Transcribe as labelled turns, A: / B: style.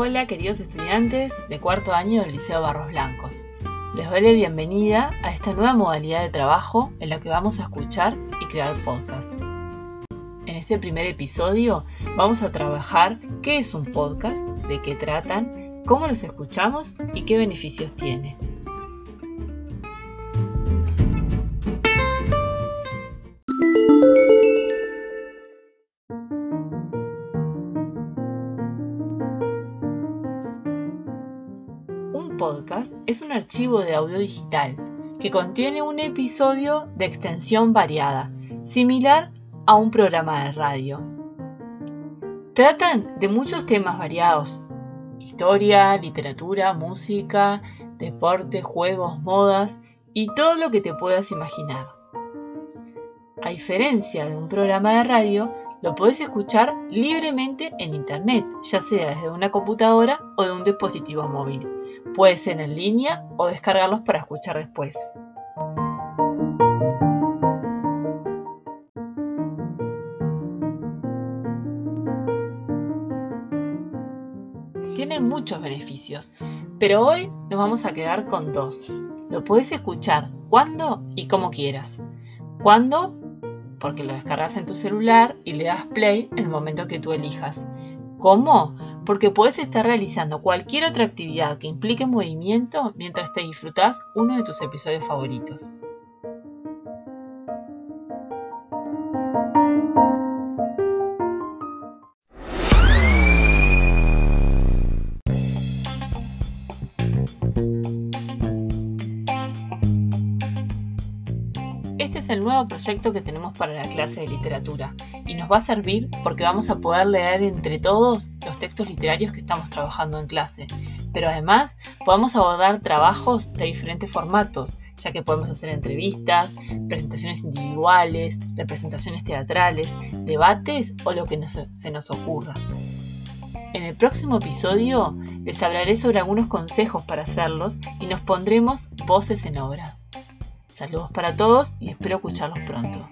A: Hola queridos estudiantes de cuarto año del Liceo Barros Blancos. Les doy la bienvenida a esta nueva modalidad de trabajo en la que vamos a escuchar y crear podcast. En este primer episodio vamos a trabajar qué es un podcast, de qué tratan, cómo los escuchamos y qué beneficios tiene. Podcast es un archivo de audio digital que contiene un episodio de extensión variada, similar a un programa de radio. Tratan de muchos temas variados, historia, literatura, música, deporte, juegos, modas y todo lo que te puedas imaginar. A diferencia de un programa de radio, lo puedes escuchar libremente en Internet, ya sea desde una computadora o de un dispositivo móvil. Puede ser en línea o descargarlos para escuchar después. Tienen muchos beneficios, pero hoy nos vamos a quedar con dos. Lo puedes escuchar cuando y como quieras. ¿Cuándo? Porque lo descargas en tu celular y le das play en el momento que tú elijas. ¿Cómo? Porque puedes estar realizando cualquier otra actividad que implique movimiento mientras te disfrutas uno de tus episodios favoritos. Es el nuevo proyecto que tenemos para la clase de literatura y nos va a servir porque vamos a poder leer entre todos los textos literarios que estamos trabajando en clase. Pero además podemos abordar trabajos de diferentes formatos, ya que podemos hacer entrevistas, presentaciones individuales, representaciones teatrales, debates o lo que se nos ocurra. En el próximo episodio les hablaré sobre algunos consejos para hacerlos y nos pondremos voces en obra. Saludos para todos y espero escucharlos pronto.